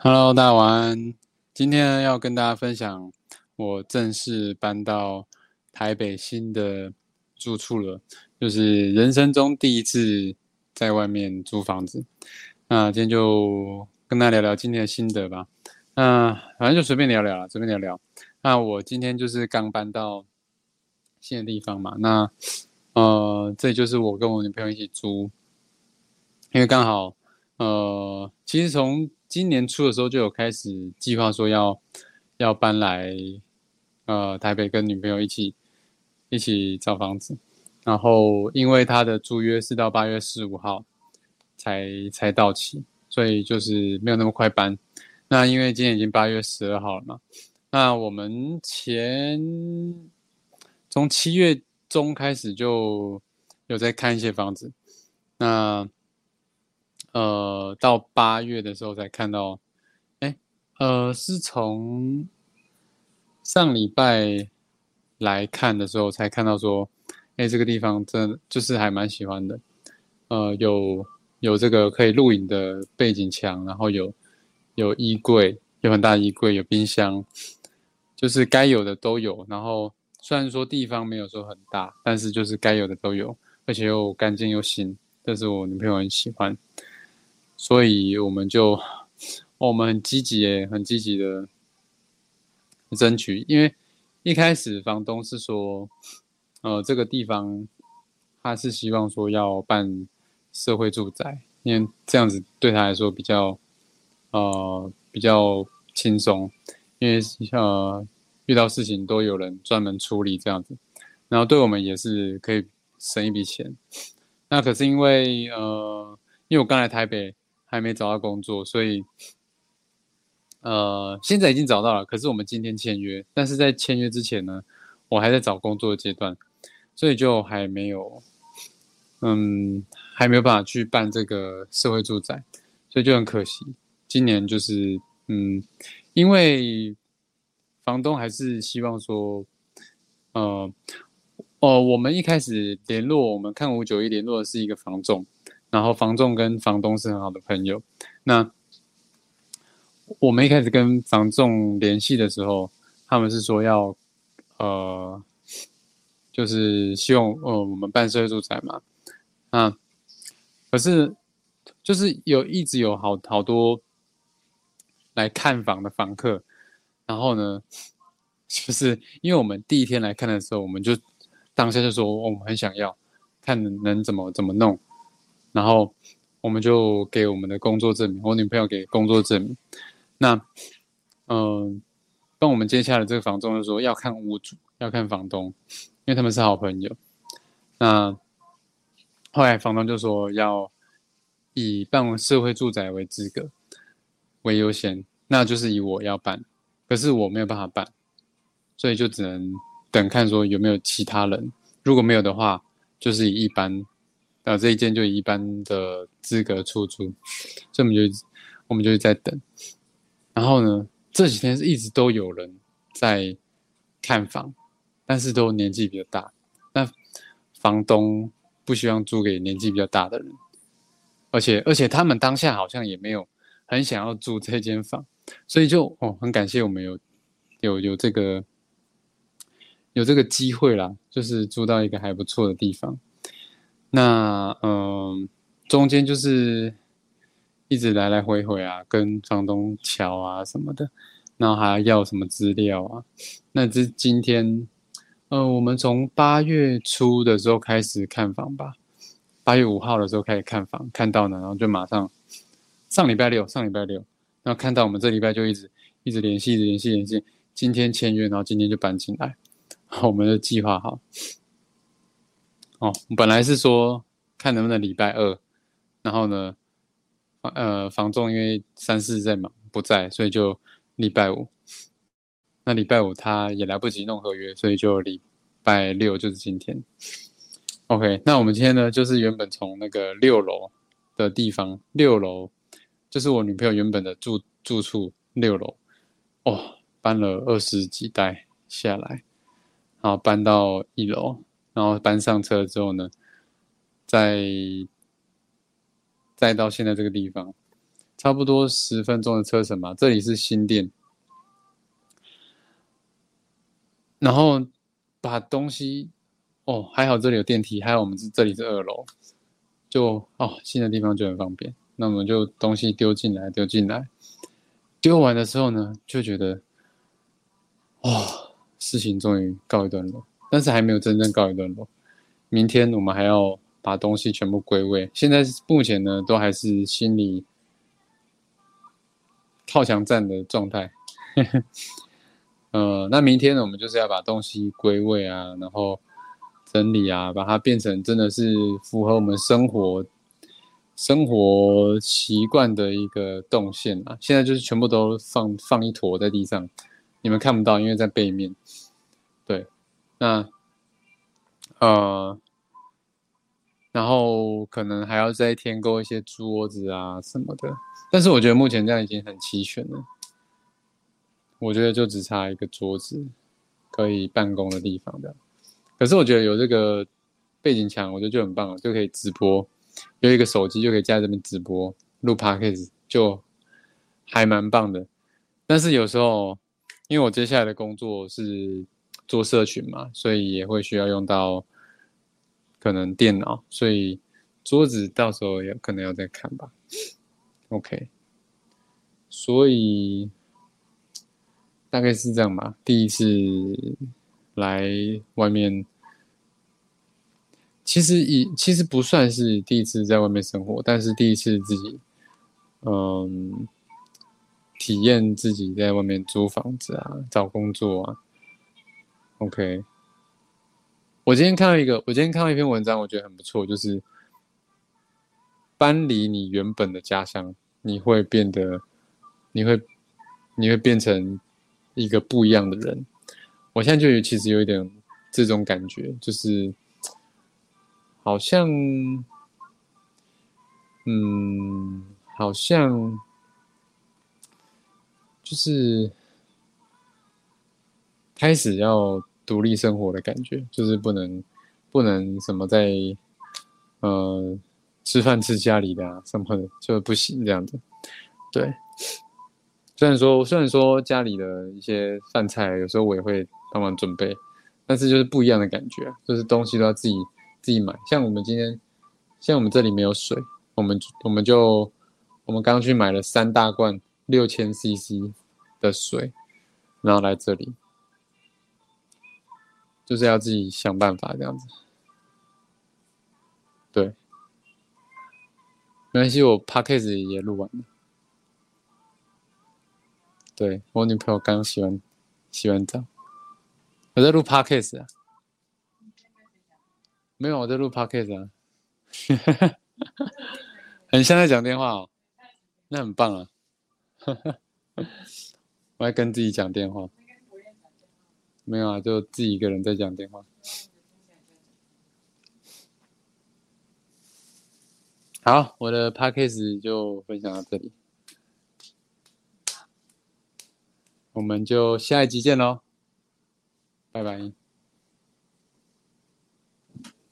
Hello，大家晚安。今天要跟大家分享我正式搬到台北新的住处了，就是人生中第一次在外面租房子。那今天就跟大家聊聊今天的心得吧。那反正就随便聊聊，随便聊聊。那我今天就是刚搬到新的地方嘛，那呃，这就是我跟我女朋友一起租，因为刚好呃，其实从今年初的时候就有开始计划说要要搬来呃台北跟女朋友一起一起找房子，然后因为他的租约是到八月十五号才才到期，所以就是没有那么快搬。那因为今年已经八月十二号了嘛，那我们前从七月中开始就有在看一些房子，那。呃，到八月的时候才看到，哎，呃，是从上礼拜来看的时候才看到说，哎，这个地方真就是还蛮喜欢的，呃，有有这个可以录影的背景墙，然后有有衣柜，有很大衣柜，有冰箱，就是该有的都有。然后虽然说地方没有说很大，但是就是该有的都有，而且又干净又新，这是我女朋友很喜欢。所以我们就，我们很积极诶，很积极的争取。因为一开始房东是说，呃，这个地方他是希望说要办社会住宅，因为这样子对他来说比较，呃，比较轻松。因为呃，遇到事情都有人专门处理这样子，然后对我们也是可以省一笔钱。那可是因为呃，因为我刚来台北。还没找到工作，所以，呃，现在已经找到了。可是我们今天签约，但是在签约之前呢，我还在找工作的阶段，所以就还没有，嗯，还没有办法去办这个社会住宅，所以就很可惜。今年就是，嗯，因为房东还是希望说，呃，哦，我们一开始联络，我们看五九一联络的是一个房仲。然后房仲跟房东是很好的朋友。那我们一开始跟房仲联系的时候，他们是说要，呃，就是希望呃我们办社会住宅嘛。啊，可是就是有一直有好好多来看房的房客，然后呢，就是因为我们第一天来看的时候，我们就当下就说我们很想要看能怎么怎么弄。然后我们就给我们的工作证明，我女朋友给工作证明。那，嗯，帮我们接下来这个房东就说要看屋主，要看房东，因为他们是好朋友。那后来房东就说要以办社会住宅为资格为优先，那就是以我要办，可是我没有办法办，所以就只能等看说有没有其他人，如果没有的话，就是以一般。那这一间就一般的资格出租，所以我们就我们就在等。然后呢，这几天是一直都有人在看房，但是都年纪比较大。那房东不希望租给年纪比较大的人，而且而且他们当下好像也没有很想要租这间房，所以就哦很感谢我们有有有这个有这个机会啦，就是租到一个还不错的地方。那嗯，中间就是一直来来回回啊，跟房东瞧啊什么的，然后还要什么资料啊。那这今天，呃，我们从八月初的时候开始看房吧，八月五号的时候开始看房，看到呢，然后就马上上礼拜六，上礼拜六，然后看到我们这礼拜就一直一直联系，一直联系联系，今天签约，然后今天就搬进来，我们的计划好。哦，本来是说看能不能礼拜二，然后呢，呃，房仲因为三四在忙不在，所以就礼拜五。那礼拜五他也来不及弄合约，所以就礼拜六就是今天。OK，那我们今天呢，就是原本从那个六楼的地方，六楼就是我女朋友原本的住住处六楼，哦，搬了二十几代下来，然后搬到一楼。然后搬上车之后呢，再再到现在这个地方，差不多十分钟的车程吧。这里是新店，然后把东西哦，还好这里有电梯，还有我们这里是二楼，就哦新的地方就很方便。那我们就东西丢进来，丢进来，丢完的时候呢，就觉得哇，事情终于告一段落，但是还没有真正告一段落。明天我们还要把东西全部归位。现在目前呢，都还是心理靠墙站的状态。呃，那明天呢，我们就是要把东西归位啊，然后整理啊，把它变成真的是符合我们生活生活习惯的一个动线啊。现在就是全部都放放一坨在地上，你们看不到，因为在背面。那。呃，然后可能还要再添购一些桌子啊什么的，但是我觉得目前这样已经很齐全了。我觉得就只差一个桌子可以办公的地方的。可是我觉得有这个背景墙，我觉得就很棒了，就可以直播，有一个手机就可以在这边直播录 podcast，就还蛮棒的。但是有时候，因为我接下来的工作是。做社群嘛，所以也会需要用到可能电脑，所以桌子到时候也可能要再看吧。OK，所以大概是这样吧。第一次来外面，其实以其实不算是第一次在外面生活，但是第一次自己嗯体验自己在外面租房子啊，找工作啊。OK，我今天看到一个，我今天看到一篇文章，我觉得很不错，就是搬离你原本的家乡，你会变得，你会，你会变成一个不一样的人。我现在就有其实有一点这种感觉，就是好像，嗯，好像就是。开始要独立生活的感觉，就是不能不能什么在呃吃饭吃家里的啊什么的就不行这样子。对，虽然说虽然说家里的一些饭菜有时候我也会帮忙准备，但是就是不一样的感觉，就是东西都要自己自己买。像我们今天，像我们这里没有水，我们我们就我们刚去买了三大罐六千 CC 的水，然后来这里。就是要自己想办法这样子，对，没关系，我 p a c k a g e 也录完了。对我女朋友刚洗完洗完澡，我在录 p a c k a g e 啊，没有我在录 p a c k a g e 啊，很像在讲电话哦，那很棒啊，我在跟自己讲电话。没有啊，就自己一个人在讲电话。好，我的 p a c k a g e 就分享到这里，我们就下一集见喽，拜拜。